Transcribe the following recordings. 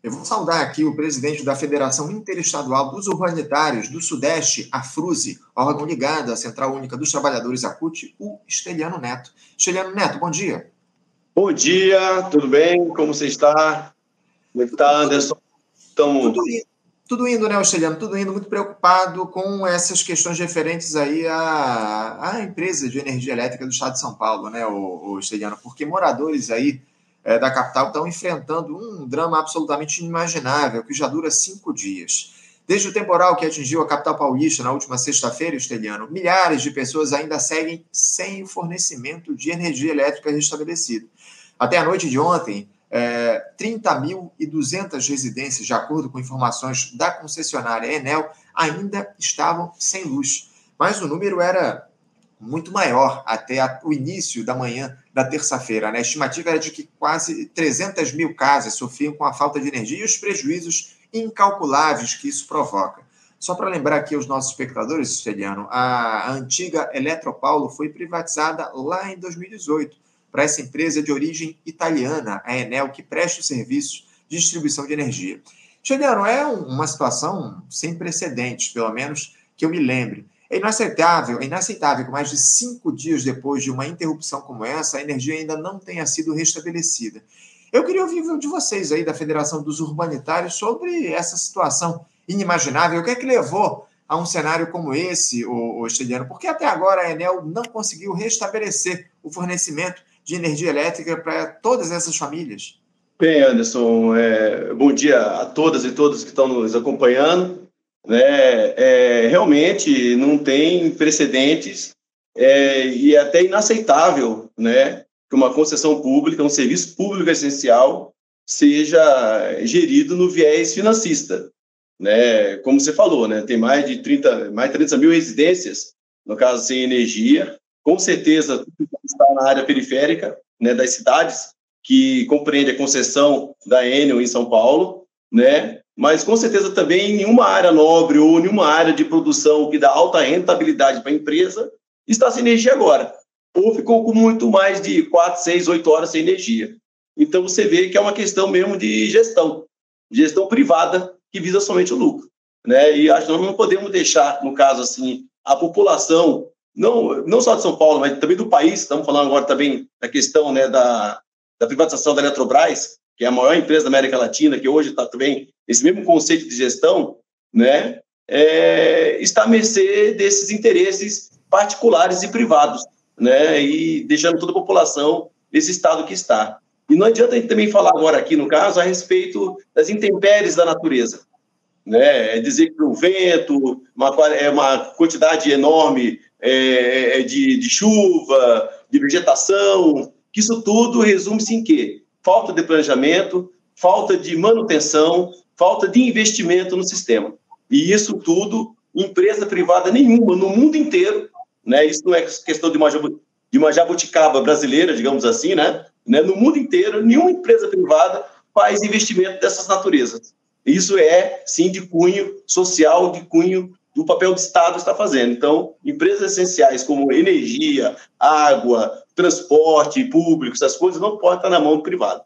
Eu vou saudar aqui o presidente da Federação Interestadual dos Urbanitários do Sudeste, a FRUSE, órgão ligado à Central Única dos Trabalhadores, a CUT, o Esteliano Neto. Esteliano Neto, bom dia. Bom dia, tudo bem? Como você está? Como é está, Anderson? Tamo... Tudo, tudo indo, né, Esteliano? Tudo indo, muito preocupado com essas questões referentes aí à, à empresa de energia elétrica do Estado de São Paulo, né, o, o Esteliano? Porque moradores aí é, da capital estão enfrentando um drama absolutamente inimaginável, que já dura cinco dias. Desde o temporal que atingiu a capital paulista na última sexta-feira, Esteliano, milhares de pessoas ainda seguem sem o fornecimento de energia elétrica restabelecido. Até a noite de ontem, é, 30.200 residências, de acordo com informações da concessionária Enel, ainda estavam sem luz. Mas o número era muito maior até o início da manhã da terça-feira. Né? A estimativa era de que quase 300 mil casas sofriam com a falta de energia e os prejuízos incalculáveis que isso provoca. Só para lembrar aqui aos nossos espectadores, Steliano, a antiga Eletropaulo foi privatizada lá em 2018 para essa empresa de origem italiana, a Enel, que presta o serviço de distribuição de energia. Steliano, é uma situação sem precedentes, pelo menos que eu me lembre. É inaceitável, é inaceitável que mais de cinco dias depois de uma interrupção como essa, a energia ainda não tenha sido restabelecida. Eu queria ouvir de vocês aí da Federação dos Urbanitários sobre essa situação inimaginável. O que é que levou a um cenário como esse, o, o Esteliano? Porque até agora a Enel não conseguiu restabelecer o fornecimento de energia elétrica para todas essas famílias. Bem, Anderson, é, bom dia a todas e todos que estão nos acompanhando né, é, realmente não tem precedentes é, e é até inaceitável né, que uma concessão pública, um serviço público essencial, seja gerido no viés financista. Né? Como você falou, né, tem mais de 30, mais de 30 mil residências, no caso sem energia, com certeza está na área periférica né, das cidades, que compreende a concessão da Enel em São Paulo, né? Mas com certeza também em nenhuma área nobre ou nenhuma área de produção que dá alta rentabilidade para a empresa está sem energia agora. Ou ficou com muito mais de 4, 6, 8 horas sem energia. Então você vê que é uma questão mesmo de gestão, gestão privada que visa somente o lucro. Né? E acho que nós não podemos deixar, no caso assim, a população, não, não só de São Paulo, mas também do país, estamos falando agora também da questão né, da, da privatização da Eletrobras, que é a maior empresa da América Latina, que hoje está também esse mesmo conceito de gestão, né, é, está à mercê desses interesses particulares e privados, né, e deixando toda a população nesse estado que está. E não adianta a gente também falar agora aqui, no caso, a respeito das intempéries da natureza. Né? É dizer que o vento, uma, é uma quantidade enorme é, é, de, de chuva, de vegetação, que isso tudo resume-se em quê? Falta de planejamento, falta de manutenção, falta de investimento no sistema. E isso tudo, empresa privada nenhuma no mundo inteiro, né? Isso não é questão de uma, de uma jabuticaba brasileira, digamos assim, né? né? No mundo inteiro, nenhuma empresa privada faz investimento dessas naturezas. Isso é, sim, de cunho social, de cunho do papel do Estado está fazendo. Então, empresas essenciais como energia, água, transporte público, essas coisas não podem estar na mão do privado.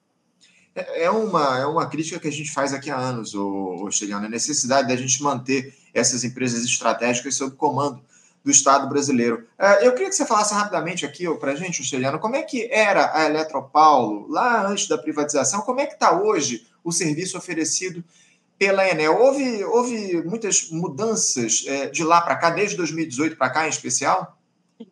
É, é uma, é uma crítica que a gente faz aqui há anos, o, o a necessidade da gente manter essas empresas estratégicas sob comando do Estado brasileiro. É, eu queria que você falasse rapidamente aqui para a gente, Cheliano, como é que era a Eletropaulo lá antes da privatização, como é que está hoje o serviço oferecido pela Enel. Houve, houve muitas mudanças é, de lá para cá, desde 2018 para cá em especial?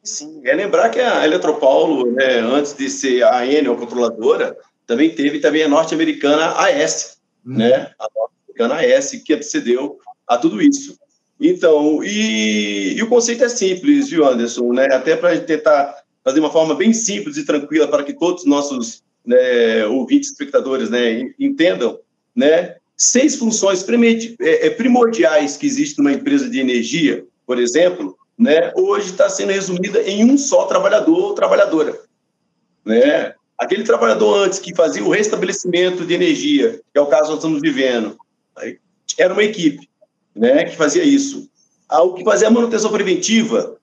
Sim, é lembrar que a Eletropaulo, né, antes de ser a Enel controladora, também teve também a norte-americana AS, hum. né? A norte-americana AS que antecedeu a tudo isso. Então, e, e, o conceito é simples, viu, Anderson? Né? Até para tentar fazer uma forma bem simples e tranquila para que todos os nossos né, ouvintes, espectadores, né, entendam, né? seis funções é, é, primordiais que existem numa empresa de energia, por exemplo, né, hoje está sendo resumida em um só trabalhador ou trabalhadora. Né? Aquele trabalhador antes que fazia o restabelecimento de energia, que é o caso que nós estamos vivendo, era uma equipe né, que fazia isso. O que fazia a manutenção preventiva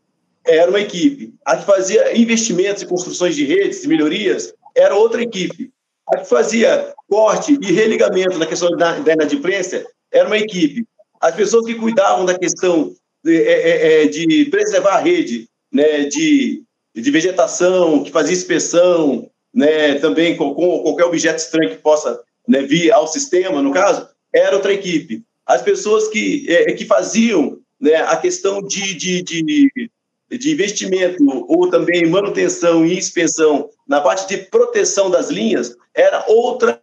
era uma equipe. A que fazia investimentos e construções de redes, de melhorias, era outra equipe. A que fazia corte e religamento na questão da, da inadimplência era uma equipe. As pessoas que cuidavam da questão é, é, é de preservar a rede, né, de, de vegetação, que fazia inspeção, né, também com, com qualquer objeto estranho que possa né, vir ao sistema, no caso, era outra equipe. As pessoas que, é, que faziam né, a questão de, de, de, de investimento ou também manutenção e inspeção na parte de proteção das linhas era outra.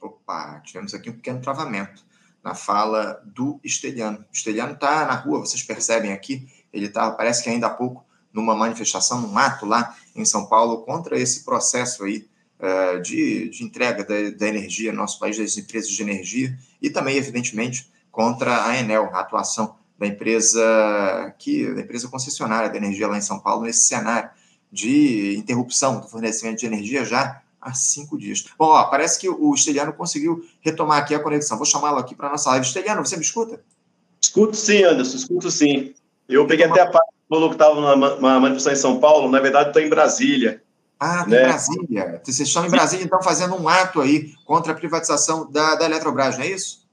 Opa, tivemos aqui um pequeno travamento na fala do Esteliano. O Esteliano está na rua, vocês percebem aqui, ele está, parece que ainda há pouco, numa manifestação, num ato lá em São Paulo, contra esse processo aí uh, de, de, entrega da, da energia no nosso país, das empresas de energia, e também, evidentemente, contra a Enel, a atuação da empresa que da empresa concessionária da energia lá em São Paulo nesse cenário de interrupção do fornecimento de energia já há cinco dias. Bom, ó, parece que o Esteliano conseguiu retomar aqui a conexão. Vou chamá-lo aqui para a nossa live. Esteliano, você me escuta? Escuto sim, Anderson, escuto sim. Eu peguei até a parte falou que estava numa manifestação em São Paulo, na verdade estou em Brasília. Ah, né? em Brasília. Vocês estão em Brasília, então, fazendo um ato aí contra a privatização da, da Eletrobras, não é isso?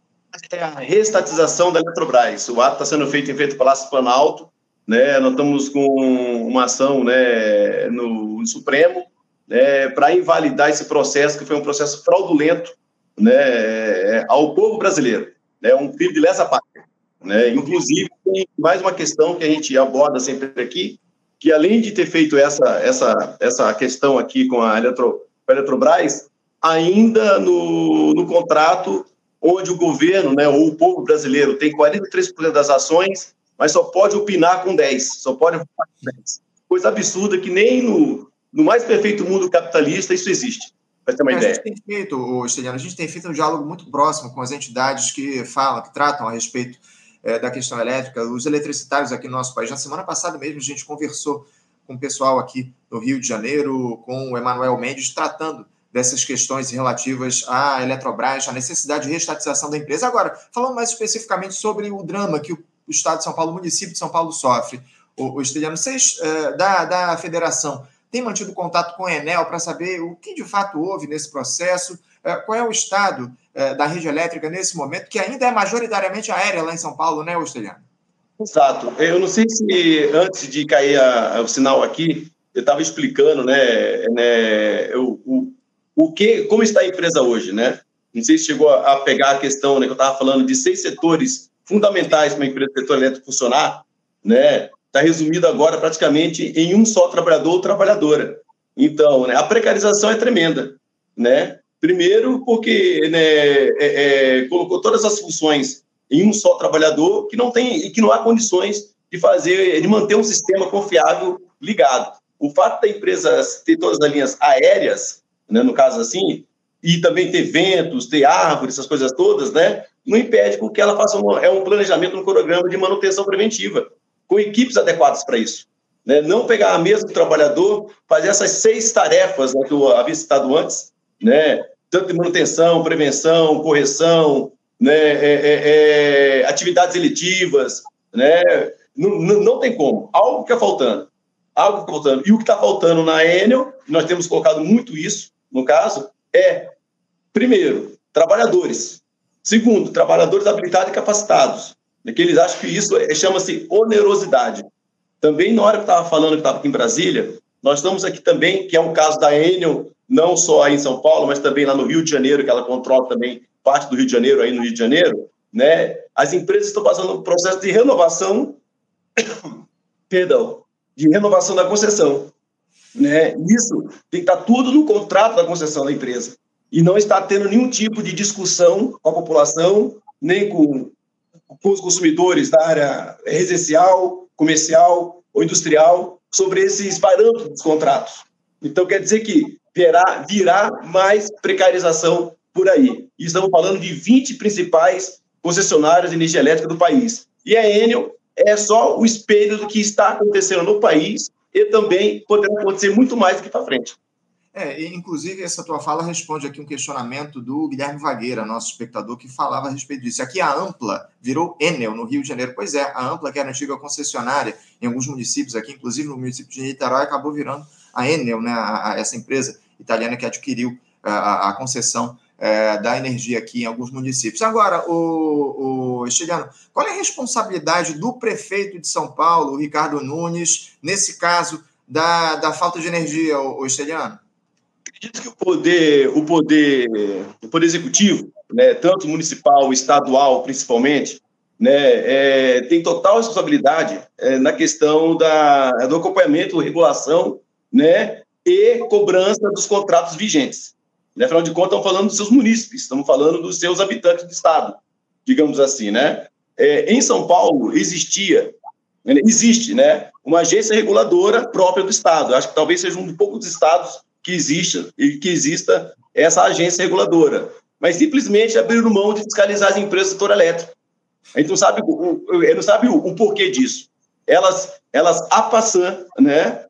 É a restatização da Eletrobras. O ato está sendo feito em frente ao Palácio Planalto. Né? Nós estamos com uma ação né, no, no Supremo né, para invalidar esse processo, que foi um processo fraudulento né, ao povo brasileiro. Né, um filho de lesa pátria. Né? Inclusive, tem mais uma questão que a gente aborda sempre aqui, que além de ter feito essa, essa, essa questão aqui com a, Eletro, com a Eletrobras, ainda no, no contrato onde o governo, né, ou o povo brasileiro tem 43% das ações, mas só pode opinar com 10, só pode opinar com 10. Coisa absurda que nem no, no mais perfeito mundo capitalista isso existe. Para ter uma a ideia. Gente tem feito, Esteliano, a gente tem feito um diálogo muito próximo com as entidades que falam, que tratam a respeito é, da questão elétrica, os eletricitários aqui no nosso país. Na semana passada mesmo, a gente conversou com o pessoal aqui do Rio de Janeiro, com o Emanuel Mendes, tratando dessas questões relativas à Eletrobras, à necessidade de restatização da empresa. Agora, falando mais especificamente sobre o drama que o Estado de São Paulo, o município de São Paulo sofre, o, o Esteliano, vocês é, da, da federação têm mantido contato com a Enel para saber o que de fato houve nesse processo, é, qual é o estado é, da rede elétrica nesse momento, que ainda é majoritariamente aérea lá em São Paulo, né, Ostelhano? Exato. Eu não sei se antes de cair a, a, o sinal aqui, eu estava explicando, né, né o, o, o, que, como está a empresa hoje, né? Não sei se chegou a, a pegar a questão, né, que eu estava falando de seis setores fundamentais para uma empresa do setor elétrico funcionar, né? Está resumido agora praticamente em um só trabalhador ou trabalhadora. Então, né, a precarização é tremenda, né? Primeiro, porque né, é, é, colocou todas as funções em um só trabalhador que não tem e que não há condições de fazer, de manter um sistema confiável ligado. O fato da empresa ter todas as linhas aéreas, né, no caso assim, e também ter ventos, ter árvores, essas coisas todas, né, não impede que ela faça um, é um planejamento, um programa de manutenção preventiva, com equipes adequadas para isso. Né? Não pegar a mesa do trabalhador, fazer essas seis tarefas né, que eu havia citado antes, né? tanto de manutenção, prevenção, correção, né, é, é, é, atividades eletivas, né, não, não, tem como. Algo que está faltando. Algo que está faltando. E o que está faltando na Enel, nós temos colocado muito isso, no caso, é, primeiro, trabalhadores. Segundo, trabalhadores habilitados e capacitados. Né, que eles acham que isso é, chama-se onerosidade. Também, na hora que eu estava falando que estava aqui em Brasília, nós estamos aqui também, que é um caso da Enel, não só aí em São Paulo, mas também lá no Rio de Janeiro, que ela controla também parte do Rio de Janeiro, aí no Rio de Janeiro, né? As empresas estão passando um processo de renovação, perdão, de renovação da concessão, né? Isso tem que estar tudo no contrato da concessão da empresa e não está tendo nenhum tipo de discussão com a população, nem com, com os consumidores da área residencial, comercial ou industrial sobre esses parâmetros dos contratos. Então, quer dizer que virá, virá mais precarização por aí. E estamos falando de 20 principais concessionárias de energia elétrica do país. E a Enel é só o espelho do que está acontecendo no país e também poderá acontecer muito mais daqui para frente. É, inclusive, essa tua fala responde aqui um questionamento do Guilherme Vagueira, nosso espectador, que falava a respeito disso. Aqui a Ampla virou Enel, no Rio de Janeiro. Pois é, a Ampla, que era antiga concessionária em alguns municípios aqui, inclusive no município de Niterói, acabou virando a Enel, né, a, a essa empresa italiana que adquiriu a, a concessão é, da energia aqui em alguns municípios. Agora, o, o Esteliano, qual é a responsabilidade do prefeito de São Paulo, Ricardo Nunes, nesse caso da, da falta de energia, o, o Esteliano? Acredito que o poder, o poder, o poder executivo, né, tanto municipal, estadual, principalmente, né, é, tem total responsabilidade é, na questão da, do acompanhamento, regulação, né, e cobrança dos contratos vigentes. Né? Afinal de contas, estamos falando dos seus munícipes, estamos falando dos seus habitantes do Estado, digamos assim. Né? É, em São Paulo, existia, né, existe né, uma agência reguladora própria do Estado. Acho que talvez seja um dos poucos estados que exista, que exista essa agência reguladora. Mas simplesmente abriram mão de fiscalizar as empresas do setor elétrico. A gente não sabe o, não sabe o, porquê disso. Elas, elas a Passan, né,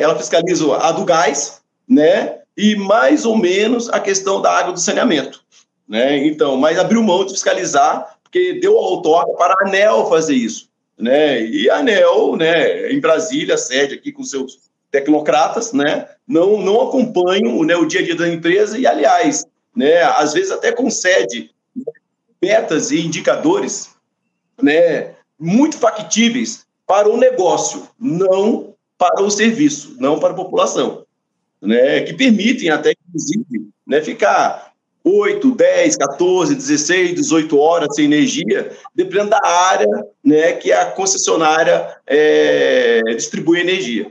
ela fiscaliza a do gás, né, e mais ou menos a questão da água do saneamento. Né? Então, mas abriu mão de fiscalizar, porque deu a outorga para a ANEL fazer isso. Né? E a ANEL, né, em Brasília, sede aqui com seus tecnocratas, né, não, não acompanham né, o dia a dia da empresa e, aliás, né, às vezes até concede metas e indicadores né, muito factíveis para o negócio, não para o serviço, não para a população né, que permitem até, inclusive, né, ficar 8, 10, 14, 16, 18 horas sem energia, dependendo da área né, que a concessionária é, distribui energia.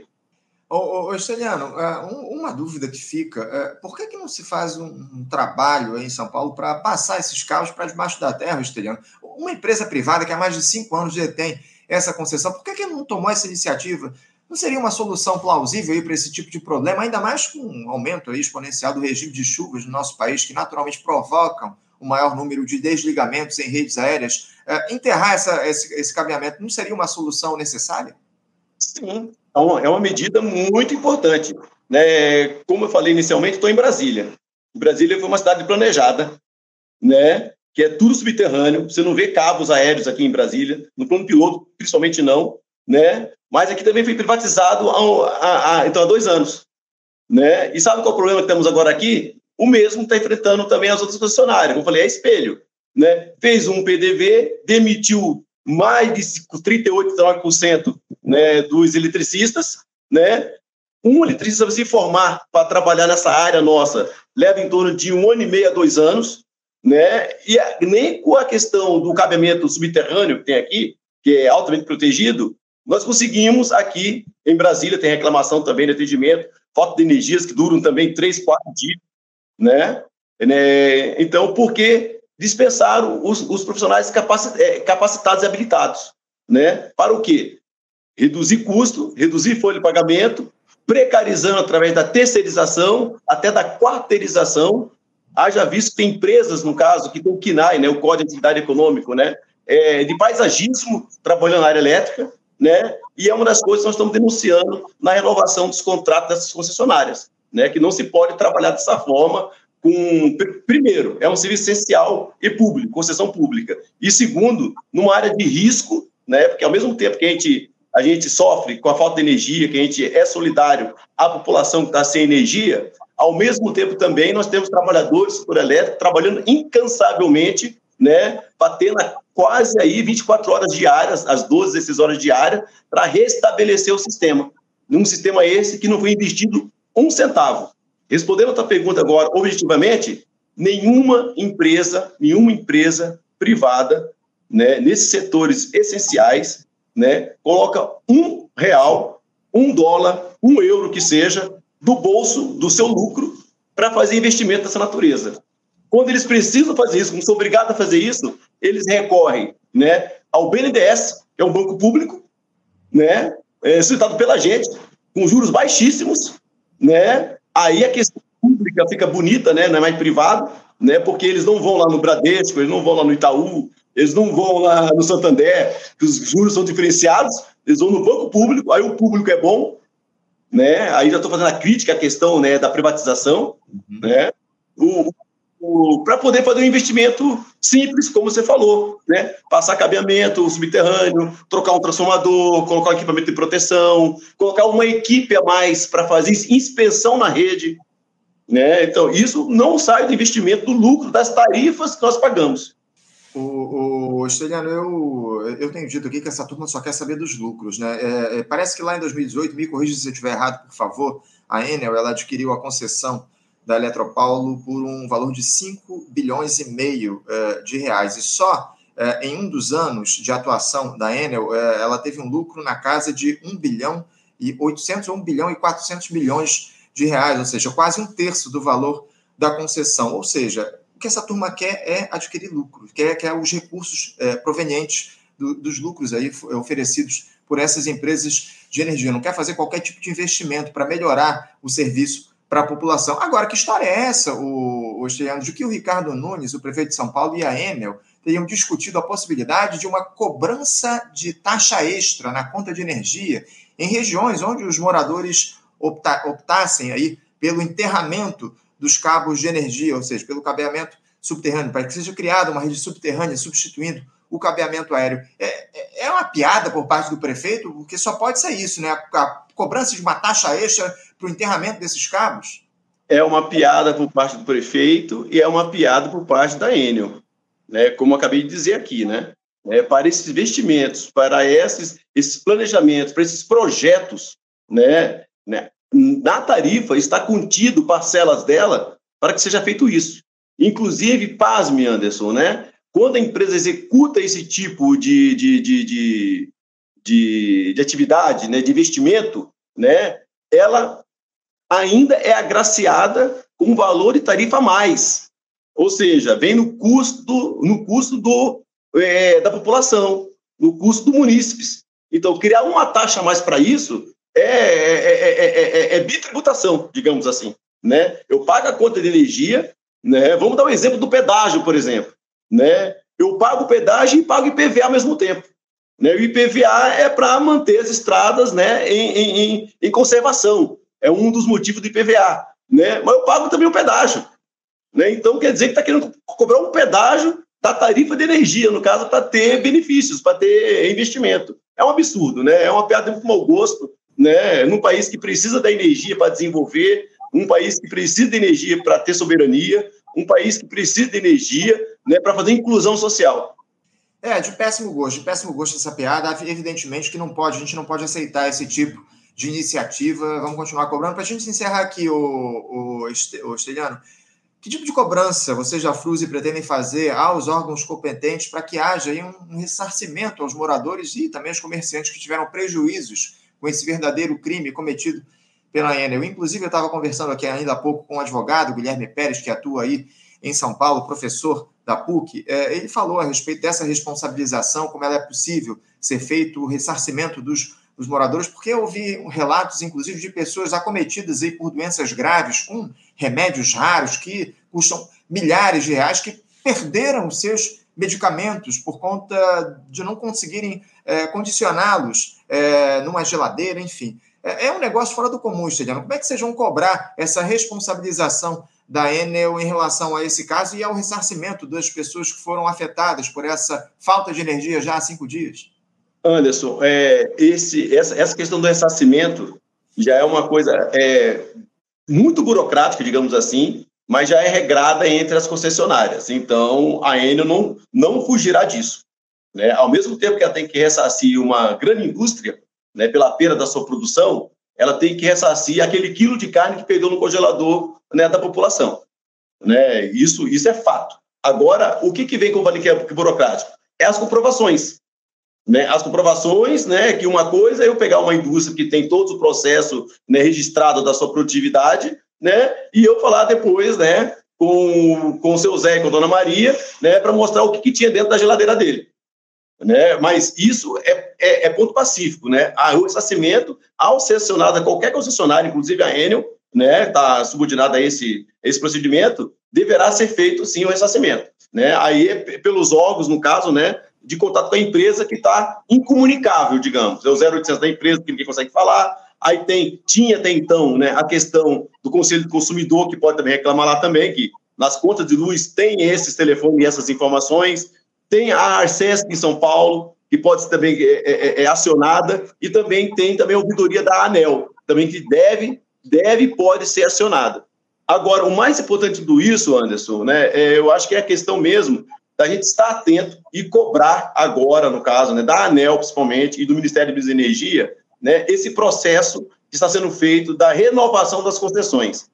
Ô, Esteliano, é, uma dúvida que fica, é, por que, que não se faz um, trabalho em São Paulo para passar esses carros para debaixo da terra, Esteliano? Uma empresa privada que há mais de cinco anos detém essa concessão, por que, que não tomou essa iniciativa não seria uma solução plausível para esse tipo de problema, ainda mais com um aumento exponencial do regime de chuvas no nosso país, que naturalmente provocam o maior número de desligamentos em redes aéreas? É, enterrar essa, esse, esse cabeamento não seria uma solução necessária? Sim, uma, é uma medida muito importante. Né? Como eu falei inicialmente, estou em Brasília. Brasília foi uma cidade planejada, né? que é tudo subterrâneo, você não vê cabos aéreos aqui em Brasília, no plano piloto, principalmente não, né? Mas aqui também foi privatizado há, há, então, há dois anos. Né? E sabe qual é o problema que temos agora aqui? O mesmo está enfrentando também as outras concessionárias. Como eu falei, é espelho. Né? Fez um PDV, demitiu mais de 38% né, dos eletricistas. Né? Um eletricista se formar para trabalhar nessa área nossa leva em torno de um ano e meio a dois anos. Né? E nem com a questão do cabeamento subterrâneo que tem aqui, que é altamente protegido, nós conseguimos aqui em Brasília, tem reclamação também de atendimento, falta de energias que duram também três, quatro dias, né? É, então, por que dispensar os, os profissionais é, capacitados e habilitados? Né? Para o quê? Reduzir custo, reduzir folha de pagamento, precarizando através da terceirização, até da quarteirização. Haja visto que tem empresas, no caso, que tem o KINAI, né, o Código de Atividade Econômico, né, é, de paisagismo, trabalhando na área elétrica, né? E é uma das coisas que nós estamos denunciando na renovação dos contratos dessas concessionárias, né? Que não se pode trabalhar dessa forma com primeiro, é um serviço essencial e público, concessão pública. E segundo, numa área de risco, né? Porque ao mesmo tempo que a gente a gente sofre com a falta de energia, que a gente é solidário à população que está sem energia, ao mesmo tempo também nós temos trabalhadores por elétrico trabalhando incansavelmente, né, batendo quase aí 24 horas diárias, as 12, 16 horas diárias, para restabelecer o sistema. Num sistema esse que não foi investido um centavo. Respondendo a tua pergunta agora, objetivamente, nenhuma empresa, nenhuma empresa privada, né, nesses setores essenciais, né, coloca um real, um dólar, um euro que seja, do bolso, do seu lucro, para fazer investimento dessa natureza. Quando eles precisam fazer isso, como são obrigados a fazer isso, eles recorrem né, ao BNDES, que é um banco público, né, é, citado pela gente, com juros baixíssimos, né, aí a questão pública fica bonita, né, não é mais privado, né, porque eles não vão lá no Bradesco, eles não vão lá no Itaú, eles não vão lá no Santander, que os juros são diferenciados, eles vão no banco público, aí o público é bom, né, aí já estou fazendo a crítica à questão né, da privatização, uhum. né, o, para poder fazer um investimento simples, como você falou, né? Passar cabeamento subterrâneo, trocar um transformador, colocar um equipamento de proteção, colocar uma equipe a mais para fazer inspeção na rede, Né? Então, isso não sai do investimento do lucro das tarifas que nós pagamos. O, o Esteliano, eu, eu tenho dito aqui que essa turma só quer saber dos lucros. Né? É, é, parece que lá em 2018, me corrija se eu estiver errado, por favor, a Enel ela adquiriu a concessão da Eletropaulo por um valor de 5 bilhões e meio uh, de reais. E só uh, em um dos anos de atuação da Enel, uh, ela teve um lucro na casa de 1 bilhão e 800 1 bilhão e 400 milhões de reais, ou seja, quase um terço do valor da concessão. Ou seja, que essa turma quer é adquirir lucro, quer, quer os recursos provenientes do, dos lucros aí oferecidos por essas empresas de energia. Não quer fazer qualquer tipo de investimento para melhorar o serviço para a população. Agora, que história é essa, o, o de que o Ricardo Nunes, o prefeito de São Paulo, e a Enel teriam discutido a possibilidade de uma cobrança de taxa extra na conta de energia em regiões onde os moradores opta, optassem aí pelo enterramento dos cabos de energia, ou seja, pelo cabeamento subterrâneo, para que seja criada uma rede subterrânea substituindo o cabeamento aéreo. É, é, é uma piada por parte do prefeito, porque só pode ser isso, né? A, cobrança de uma taxa extra para o enterramento desses cabos? É uma piada por parte do prefeito e é uma piada por parte da Enel, né? Como acabei de dizer aqui, né? É, para esses investimentos, para esses, esses planejamentos, para esses projetos, né? né? Na tarifa está contido parcelas dela para que seja feito isso. Inclusive, pasme, Anderson, né? Quando a empresa executa esse tipo de, de, de, de, de, de atividade, né, de investimento, né, ela ainda é agraciada com valor e tarifa a mais. Ou seja, vem no custo, no custo do, é, da população, no custo do munícipes. Então, criar uma taxa a mais para isso é, é, é, é, bitributação, digamos assim. Né? Eu pago a conta de energia, né? vamos dar um exemplo do pedágio, por exemplo. Né? Eu pago o pedágio e pago IPVA ao mesmo tempo. Né? O IPVA é para manter as estradas né, em, em, em, conservação. É um dos motivos do IPVA. Né? Mas eu pago também o pedágio. Né? Então, quer dizer que está querendo cobrar um pedágio da tarifa de energia, no caso, para ter benefícios, para ter investimento. É um absurdo, né? é uma piada de mau gosto. Né? Num país que precisa da energia para desenvolver, um país que precisa de energia para ter soberania, um país que precisa de energia né, para fazer inclusão social. É, de péssimo gosto, de péssimo gosto essa piada. Evidentemente que não pode, a gente não pode aceitar esse tipo de iniciativa. Vamos continuar cobrando. Para a gente encerrar aqui, o, o, Esteliano, que tipo de cobrança vocês da Fruse pretendem fazer aos órgãos competentes para que haja aí um ressarcimento aos moradores e também aos comerciantes que tiveram prejuízos com esse verdadeiro crime cometido pela Enel? Inclusive, eu estava conversando aqui ainda há pouco com o advogado Guilherme Pérez, que atua aí em São Paulo, professor da PUC, é, ele falou a respeito dessa responsabilização, como ela é possível ser feito o ressarcimento dos, dos moradores, porque eu ouvi relatos, inclusive, de pessoas acometidas aí por doenças graves, com remédios raros que custam milhares de reais, que perderam os seus medicamentos por conta de não conseguirem é, condicioná-los é, numa geladeira, enfim. É, é, um negócio fora do comum, Esteliano. Como é que vocês vão cobrar essa responsabilização da Enel em relação a esse caso e ao ressarcimento das pessoas que foram afetadas por essa falta de energia já há cinco dias? Anderson, é, esse, essa, essa questão do ressarcimento já é uma coisa é, muito burocrática, digamos assim, mas já é regrada entre as concessionárias. Então, a Enel não, não fugirá disso. Né? Ao mesmo tempo que ela tem que ressarcir uma grande indústria né, pela perda da sua produção, ela tem que ressarcir aquele quilo de carne que perdeu no congelador né, da população. Né? Isso, isso é fato. Agora, o que, que vem com o paniquete burocrático? É as comprovações. Né? As comprovações, né, que uma coisa é eu pegar uma indústria que tem todo o processo né, registrado da sua produtividade, né, e eu falar depois, né, com, com o seu Zé, com a dona Maria, né, para mostrar o que, que tinha dentro da geladeira dele né? Mas isso é, é, é ponto pacífico, né? o ressarcimento, ao ser acionada qualquer concessionária, inclusive a Enel, né, está subordinada a esse, esse procedimento, deverá ser feito sim o ressarcimento, né? Aí é pelos órgãos, no caso, né, de contato com a empresa que está incomunicável, digamos. É o 0800 da empresa que ninguém consegue falar. Aí tem, tinha até então, né, a questão do Conselho do Consumidor, que pode também reclamar lá também, que nas contas de luz tem esses telefones e essas informações, tem a Arcesc em São Paulo, que pode ser também é, é, é, é, acionada, e também tem também a ouvidoria da ANEL, também que deve, deve pode ser acionada. Agora, o mais importante do isso, Anderson, né, é, eu acho que é a questão mesmo da gente estar atento e cobrar agora, no caso, né, da ANEL principalmente e do Ministério de Energia, né, esse processo que está sendo feito da renovação das concessões.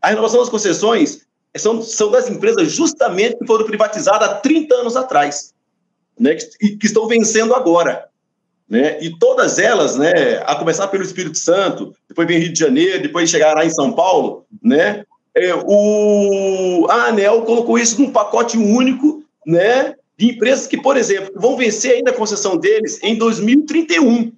A renovação das concessões são, são das empresas justamente que foram privatizadas há 30 anos atrás, né, que, que estão vencendo agora. Né? E todas elas, né, a começar pelo Espírito Santo, depois vem Rio de Janeiro, depois chegará em São Paulo, né? É, o, a ANEL colocou isso num pacote único né, de empresas que, por exemplo, vão vencer ainda a concessão deles em 2031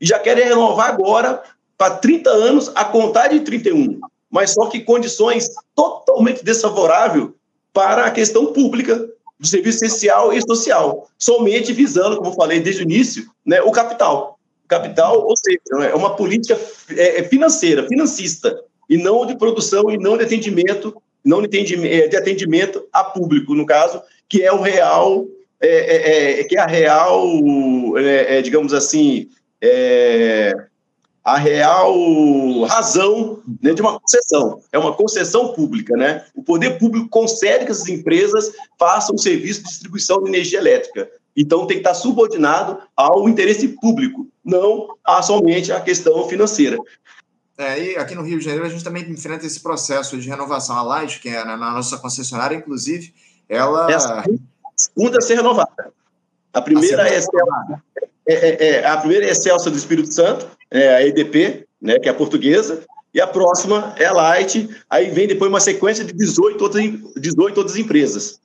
e já querem renovar agora para 30 anos a contar de 31, mas só que condições totalmente desfavoráveis para a questão pública do serviço essencial e social, somente visando, como falei desde o início, né, o capital. Capital, ou seja, é uma política é, é financeira, financista, e não de produção e não de atendimento, não de atendimento, é, de atendimento a público, no caso, que é o real, é, é, é que é a real, digamos assim, a real razão né, de uma concessão. É uma concessão pública, né? O poder público concede que essas empresas façam um serviço de distribuição de energia elétrica. Então tem que estar subordinado ao interesse público, não a somente a questão financeira. É, e aqui no Rio de Janeiro a gente também enfrenta esse processo de renovação. A Light, que é na, nossa concessionária, inclusive, ela. Essa segunda a ser renovada. A primeira, a é, Excelsa, é, é, é, a primeira é Excelsa do Espírito Santo, é a EDP, né, que é a portuguesa, e a próxima é a Light, aí vem depois uma sequência de 18 outras, 18 outras empresas.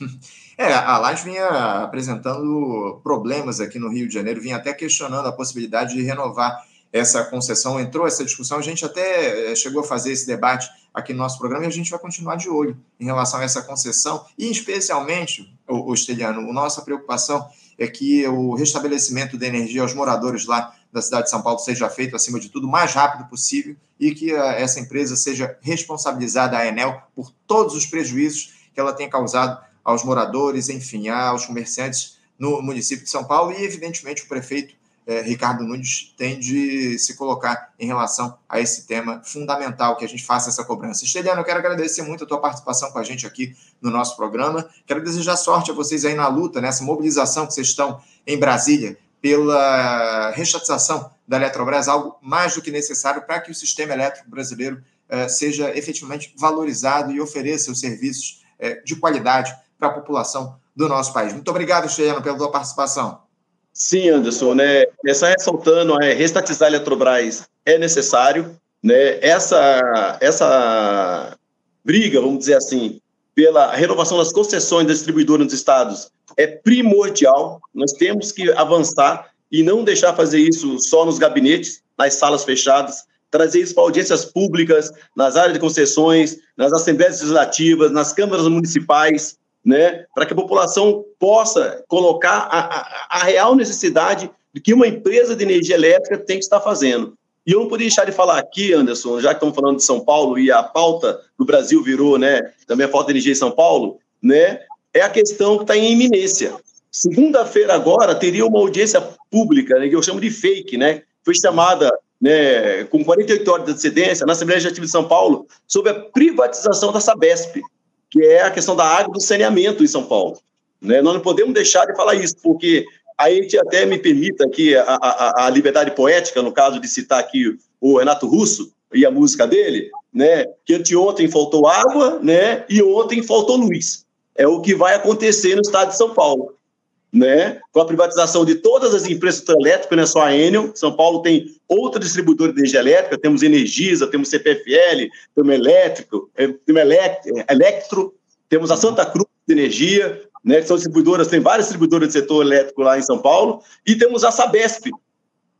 É, a Light vinha apresentando problemas aqui no Rio de Janeiro, vinha até questionando a possibilidade de renovar essa concessão, entrou essa discussão, a gente até eh, chegou a fazer esse debate aqui no nosso programa e a gente vai continuar de olho em relação a essa concessão e, especialmente, o, o Esteliano, a nossa preocupação é que o restabelecimento da energia aos moradores lá da cidade de São Paulo seja feito, acima de tudo, o mais rápido possível e que a, eh, essa empresa seja responsabilizada, a Enel, por todos os prejuízos que ela tem causado aos moradores, enfim, aos comerciantes no município de São Paulo e, evidentemente, o prefeito é, Ricardo Nunes tem de se colocar em relação a esse tema fundamental que a gente faça essa cobrança. Esteliano, eu quero agradecer muito a tua participação com a gente aqui no nosso programa. Quero desejar sorte a vocês aí na luta, nessa mobilização que vocês estão em Brasília pela restatização da Eletrobras, algo mais do que necessário para que o sistema elétrico brasileiro eh, seja efetivamente valorizado e ofereça os serviços eh, de qualidade para a população do nosso país. Muito obrigado, Esteliano, pela tua participação. Sim, Anderson, né? Essa ressaltando, é, restatizar a Eletrobras é necessário, né? Essa, essa briga, vamos dizer assim, pela renovação das concessões da distribuidora nos estados é primordial. Nós temos que avançar e não deixar fazer isso só nos gabinetes, nas salas fechadas, trazer isso para audiências públicas, nas áreas de concessões, nas assembleias legislativas, nas câmaras municipais, né, para que a população possa colocar a, a, a, real necessidade de que uma empresa de energia elétrica tem que estar fazendo. E eu não podia deixar de falar aqui, Anderson, já que estamos falando de São Paulo e a pauta do Brasil virou, né, também a falta de energia em São Paulo, né, é a questão que está em iminência. Segunda-feira agora teria uma audiência pública, né, que eu chamo de fake, né, foi chamada né, com 48 horas de antecedência na Assembleia Legislativa de São Paulo sobre a privatização da Sabesp que é a questão da água do saneamento em São Paulo. Né? Nós não podemos deixar de falar isso, porque a gente até me permita aqui a, a, a, liberdade poética, no caso de citar aqui o Renato Russo e a música dele, né? que anteontem faltou água né? e ontem faltou luz. É o que vai acontecer no estado de São Paulo. Né? Com a privatização de todas as empresas elétricas, não é só a Enel. São Paulo tem outra distribuidora de energia elétrica, temos Energisa, temos CPFL, temos Elétrico, eh, temos Electro, temos a Santa Cruz de Energia, né, que são distribuidoras, tem várias distribuidoras de setor elétrico lá em São Paulo, e temos a Sabesp,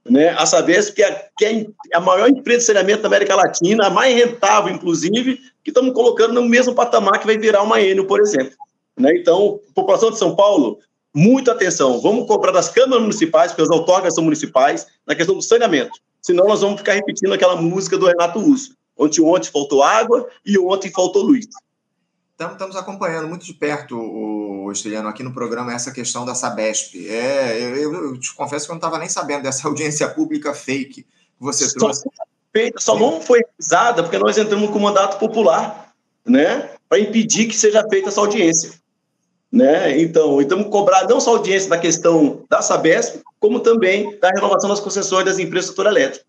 né, a Sabesp, que é, que é a maior empresa de saneamento da América Latina, a mais rentável, inclusive, que estamos colocando no mesmo patamar que vai virar uma Enel, por exemplo. Né? Então, população de São Paulo, muita atenção. Vamos cobrar das câmaras municipais, porque as outorgas são municipais, na questão do saneamento. Senão nós vamos ficar repetindo aquela música do Renato Russo. Ontem, ontem faltou água e ontem faltou luz. Estamos acompanhando muito de perto, o Esteliano, aqui no programa, essa questão da Sabesp. É, eu, eu te confesso que eu não estava nem sabendo dessa audiência pública fake que você trouxe. feita, só não foi realizada porque nós entramos com mandato popular, né, para impedir que seja feita essa audiência. Né? Então, estamos cobrar não só audiência da questão da Sabesp, como também da renovação das concessões das empresas do setor elétrico.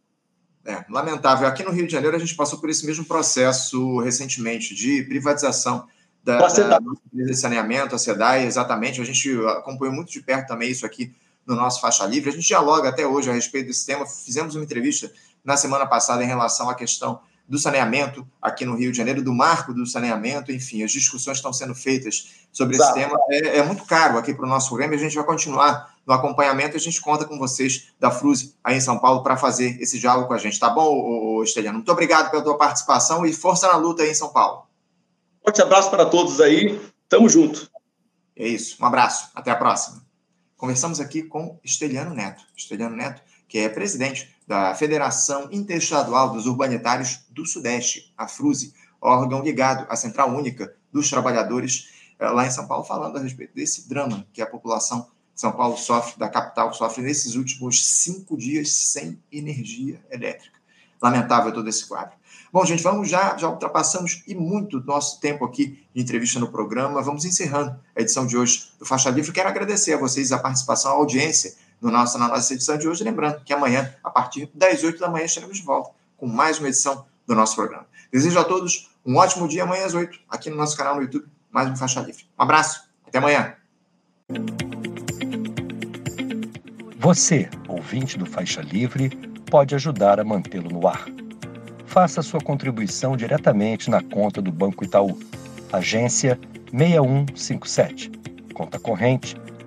É, lamentável. Aqui no Rio de Janeiro, a gente passou por esse mesmo processo recentemente de privatização da, da, empresa de saneamento, a SEDAI, exatamente. A gente acompanhou muito de perto também isso aqui no nosso Faixa Livre. A gente dialoga até hoje a respeito desse tema. Fizemos uma entrevista na semana passada em relação à questão do saneamento aqui no Rio de Janeiro, do marco do saneamento, enfim, as discussões estão sendo feitas sobre esse tema. É, é, muito caro aqui para o nosso e a gente vai continuar no acompanhamento e a gente conta com vocês da Fruse aí em São Paulo para fazer esse diálogo com a gente, tá bom, Esteliano? Muito obrigado pela tua participação e força na luta aí em São Paulo. Forte abraço para todos aí, tamo junto. É isso, um abraço, até a próxima. Conversamos aqui com Esteliano Neto. Esteliano Neto, que é presidente da Federação Interestadual dos Urbanitários do Sudeste, a FRUSE, órgão ligado à Central Única dos Trabalhadores eh, lá em São Paulo, falando a respeito desse drama que a população de São Paulo sofre, da capital, sofre nesses últimos cinco dias sem energia elétrica. Lamentável todo esse quadro. Bom, gente, vamos já, já ultrapassamos e muito nosso tempo aqui de entrevista no programa. Vamos encerrando a edição de hoje do Faixa Livre. Quero agradecer a vocês a participação, a audiência no nosso, na nossa edição de hoje. Lembrando que amanhã, a partir das 8 da manhã, estaremos de volta com mais uma edição do nosso programa. Desejo a todos um ótimo dia amanhã às 8, aqui no nosso canal no YouTube, mais um Faixa Livre. Um abraço, até amanhã. Você, ouvinte do Faixa Livre, pode ajudar a mantê-lo no ar. Faça sua contribuição diretamente na conta do Banco Itaú, agência 6157, conta corrente